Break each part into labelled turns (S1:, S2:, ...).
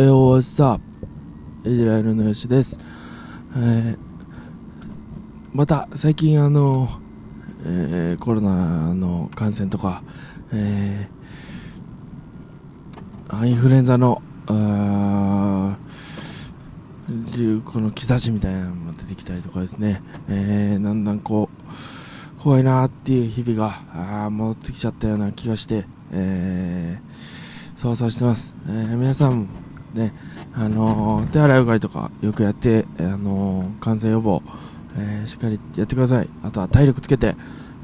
S1: えー、おさイスラエルのよしです。えー、また、最近あの、えー、コロナの感染とか、えー、インフルエンザの、あ流行の兆しみたいなのも出てきたりとかですね、えー、だんだんこう、怖いなっていう日々が、あ戻ってきちゃったような気がして、えー、そうそうしてます。えー、皆さんね、あの、手洗いうがいとかよくやって、あの、感染予防、えー、しっかりやってください。あとは体力つけて、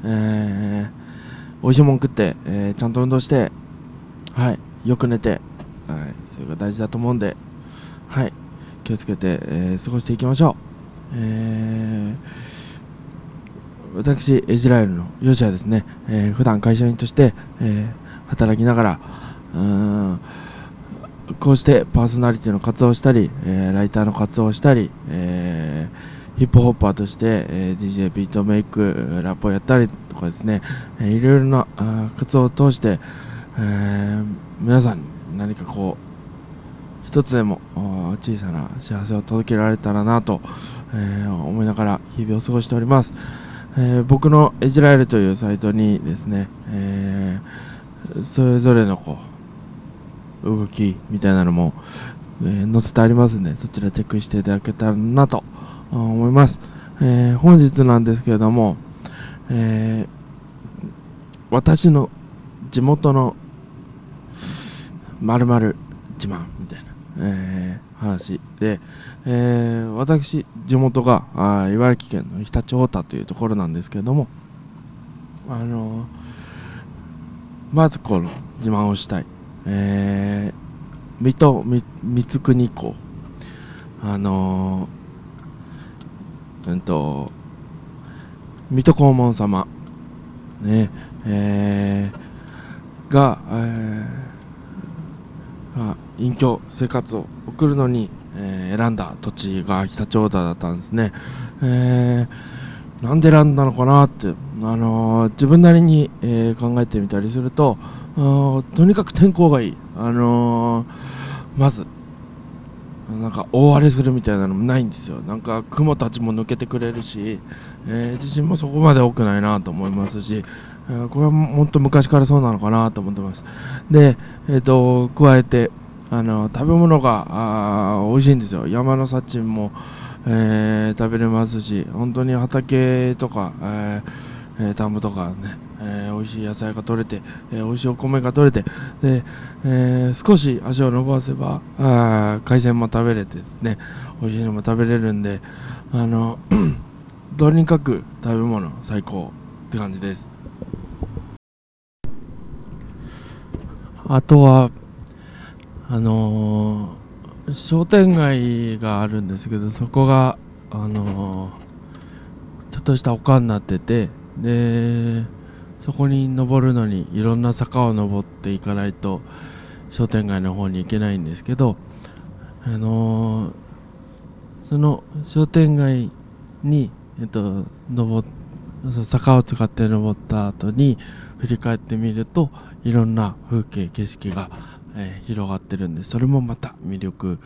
S1: えー、美味しいもん食って、えー、ちゃんと運動して、はい、よく寝て、はい、それが大事だと思うんで、はい、気をつけて、えー、過ごしていきましょう。えー、私、エジラエルのヨシはですね、えー、普段会社員として、えー、働きながら、うんこうしてパーソナリティの活動をしたり、えー、ライターの活動をしたり、えー、ヒップホッパーとして、えー、DJ ビートメイク、ラップをやったりとかですね、えー、いろいろなあ活動を通して、えー、皆さん何かこう、一つでも小さな幸せを届けられたらなと、えー、思いながら日々を過ごしております。えー、僕のエジラエルというサイトにですね、えー、それぞれのこう、動きみたいなのも、えー、載せてありますんで、そちらチェックしていただけたらなと思います。えー、本日なんですけれども、えー、私の地元の〇〇自慢みたいな、えー、話で、えー、私、地元があ茨城県の常陸太田というところなんですけれども、あのー、まずこの自慢をしたい。えー、水戸光国公あのー、うんと水戸黄門様。ねえー、が、えー、隠居生活を送るのに、えー、選んだ土地が北長田だったんですね、えー、なんで選んだのかなって、あのー、自分なりに、えー、考えてみたりすると、とにかく天候がいい。あのー、まず、なんか大荒れするみたいなのもないんですよ。なんか雲たちも抜けてくれるし、えー、地震もそこまで多くないなと思いますし、えー、これはも本当昔からそうなのかなと思ってます。で、えっ、ー、と、加えて、あの、食べ物が、あ美味しいんですよ。山の幸も、えー、食べれますし、本当に畑とか、えー、田んぼとかね、えー、美味しい野菜が取れて、えー、美味しいお米が取れて、で、えー、少し足を伸ばせば、あ海鮮も食べれてですね、美味しいのも食べれるんで、あの、とにかく食べ物最高って感じです。あとは、あのー、商店街があるんですけど、そこが、あの、ちょっとした丘になってて、で、そこに登るのにいろんな坂を登っていかないと商店街の方に行けないんですけど、あの、その商店街に、えっと、登坂を使って登った後に振り返ってみるといろんな風景景色が、えー、広がってるんでそれもまた魅力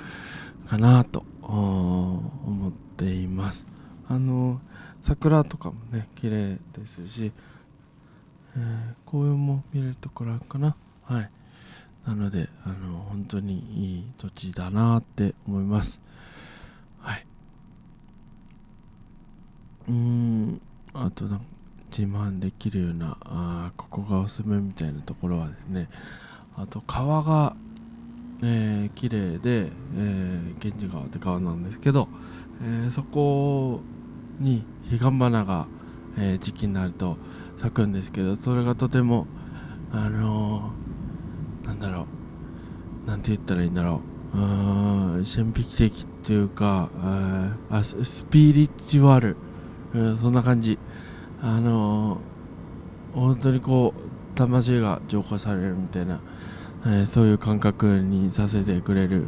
S1: かなと思っています。あの、桜とかもね綺麗ですしえー、紅葉も見れるところかな。はい。なのであの本当にいい土地だなって思います。はい。うんあとなんか自慢できるようなあここがおすすめみたいなところはですねあと川が、えー、綺麗で、えー、源氏川って川なんですけど、えー、そこに彼岸花が、えー、時期になると咲くんですけどそれがとてもあのー、なんだろうなんて言ったらいいんだろううん神秘的っていうかあスピリチュアル、うん、そんな感じ。あのー、本当にこう魂が浄化されるみたいな、えー、そういう感覚にさせてくれる、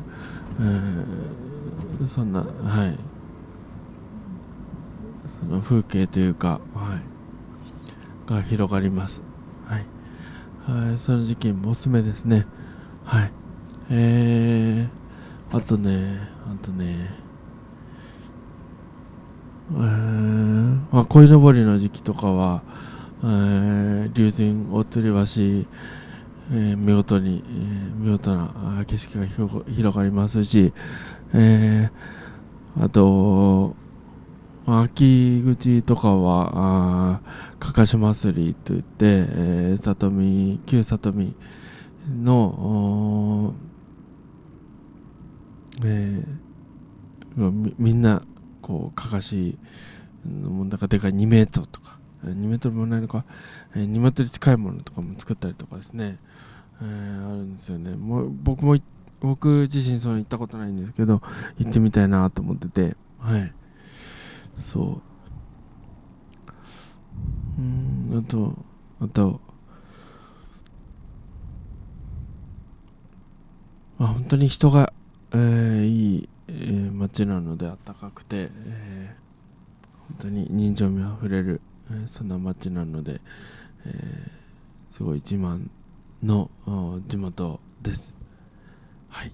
S1: そんなはいその風景というかはいが広がります。はい。はい、その時期もおすすめですね。はい。えー、あとね、あとね、えー、まあ、鯉のぼりの時期とかは、竜神大吊り橋、えー、見事に、えー、見事な景色が広がりますし、えー、あと、秋口とかは、かかし祭りといって、えー、里見、旧里見の、えー、みみんな、こう、かかし、なんかでかい2メートルとか、2メートルもないのか、え、2メートル近いものとかも作ったりとかですね、えー、あるんですよね。もう僕も、僕自身その行ったことないんですけど、行ってみたいなと思ってて、はい。そう。うん、あと、あと、まあ、本当に人が、えー、いい、えー、街なので暖かくて、えー、本当に人情味あふれる、そんな街なので、えー、すごい自慢の地元です。はい。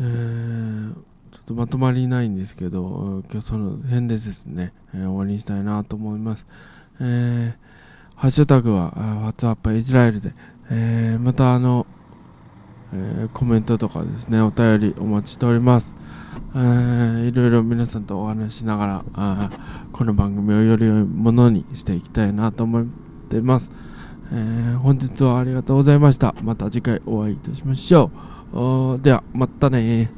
S1: えー、ちょっとまとまりないんですけど、今日その辺でですね、えー、終わりにしたいなと思います。えー、ハッシュタグは、WhatsApp イスラエルで、えー、またあの、えー、コメントとかですね、お便りお待ちしております。えー、いろいろ皆さんとお話しながら、あこの番組をより良いものにしていきたいなと思ってます。えー、本日はありがとうございました。また次回お会いいたしましょう。では、またね